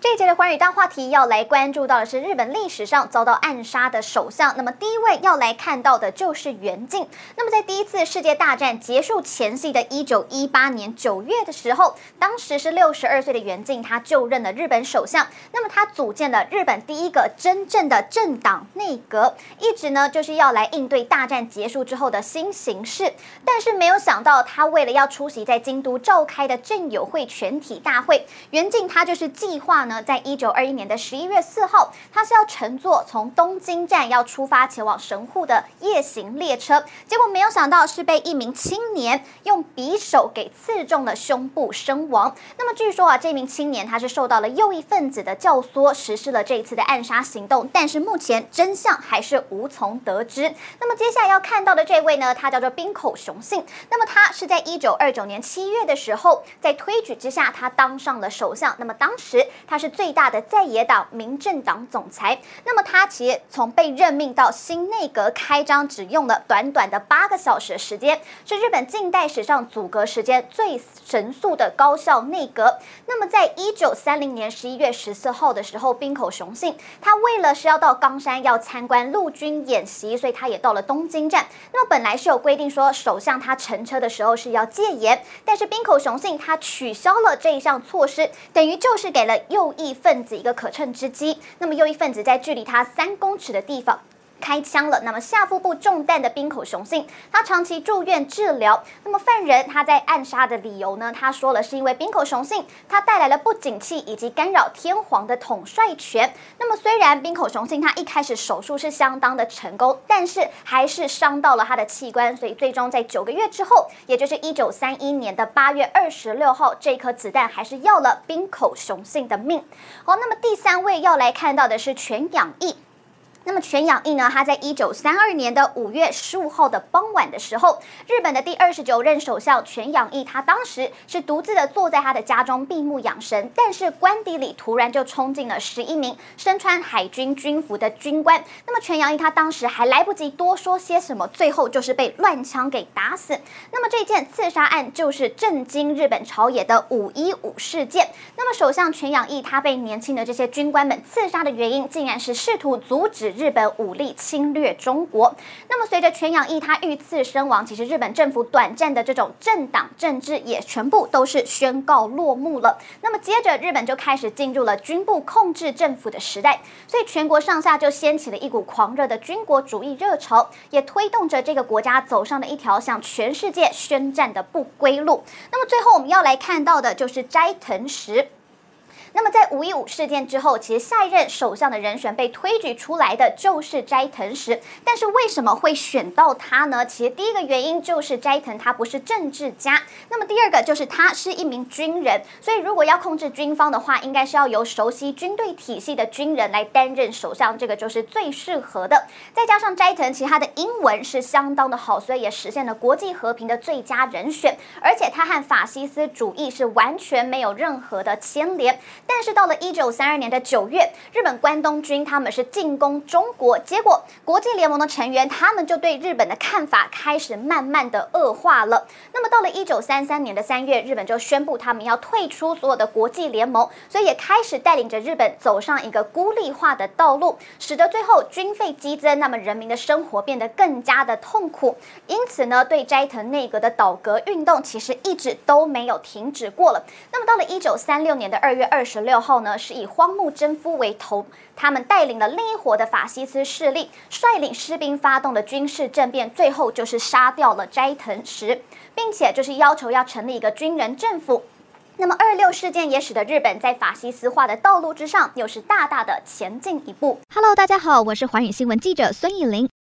这一节的寰宇大话题要来关注到的是日本历史上遭到暗杀的首相。那么第一位要来看到的就是源敬。那么在第一次世界大战结束前夕的一九一八年九月的时候，当时是六十二岁的源敬，他就任了日本首相。那么他组建了日本第一个真正的政党内阁，一直呢就是要来应对大战结束之后的新形势。但是没有想到，他为了要出席在京都召开的政友会全体大会，源敬他就是计划。呢在一九二一年的十一月四号，他是要乘坐从东京站要出发前往神户的夜行列车，结果没有想到是被一名青年用匕首给刺中了胸部身亡。那么据说啊，这名青年他是受到了右翼分子的教唆，实施了这一次的暗杀行动，但是目前真相还是无从得知。那么接下来要看到的这位呢，他叫做滨口雄信。那么他是在一九二九年七月的时候，在推举之下，他当上了首相。那么当时他。是最大的在野党民政党总裁。那么他其实从被任命到新内阁开张，只用了短短的八个小时时间，是日本近代史上组阁时间最神速的高效内阁。那么在一九三零年十一月十四号的时候，滨口雄信他为了是要到冈山要参观陆军演习，所以他也到了东京站。那么本来是有规定说首相他乘车的时候是要戒严，但是滨口雄信他取消了这一项措施，等于就是给了右。右翼分子一个可乘之机，那么右翼分子在距离他三公尺的地方开枪了。那么下腹部中弹的冰口雄信，他长期住院治疗。那么犯人他在暗杀的理由呢？他说了是因为冰口雄信他带来了不景气以及干扰天皇的统帅权。那么虽然冰口雄信他一开始手术是相当的成功，但是还是伤到了他的器官，所以最终在九个月之后，也就是一九三一年的八月二十六号，这颗子弹还是要了冰口雄信的命。好，那么第三位要来看到的是全养义。那么全养义呢？他在一九三二年的五月十五号的傍晚的时候，日本的第二十九任首相全养义，他当时是独自的坐在他的家中闭目养神，但是官邸里突然就冲进了十一名身穿海军军服的军官。那么全养义他当时还来不及多说些什么，最后就是被乱枪给打死。那么这件刺杀案就是震惊日本朝野的五一五事件。那么首相全养义他被年轻的这些军官们刺杀的原因，竟然是试图阻止。日本武力侵略中国。那么，随着全养义他遇刺身亡，其实日本政府短暂的这种政党政治也全部都是宣告落幕了。那么，接着日本就开始进入了军部控制政府的时代，所以全国上下就掀起了一股狂热的军国主义热潮，也推动着这个国家走上了一条向全世界宣战的不归路。那么，最后我们要来看到的就是斋藤实。那么在五一五事件之后，其实下一任首相的人选被推举出来的就是斋藤实。但是为什么会选到他呢？其实第一个原因就是斋藤他不是政治家，那么第二个就是他是一名军人，所以如果要控制军方的话，应该是要由熟悉军队体系的军人来担任首相，这个就是最适合的。再加上斋藤其他的英文是相当的好，所以也实现了国际和平的最佳人选，而且他和法西斯主义是完全没有任何的牵连。但是到了一九三二年的九月，日本关东军他们是进攻中国，结果国际联盟的成员他们就对日本的看法开始慢慢的恶化了。那么到了一九三三年的三月，日本就宣布他们要退出所有的国际联盟，所以也开始带领着日本走上一个孤立化的道路，使得最后军费激增，那么人民的生活变得更加的痛苦。因此呢，对斋藤内阁的倒阁运动其实一直都没有停止过了。那么到了一九三六年的二月二十十六号呢，是以荒木贞夫为头，他们带领了另一伙的法西斯势力，率领士兵发动的军事政变，最后就是杀掉了斋藤实，并且就是要求要成立一个军人政府。那么二六事件也使得日本在法西斯化的道路之上，又是大大的前进一步。Hello，大家好，我是寰宇新闻记者孙艺林。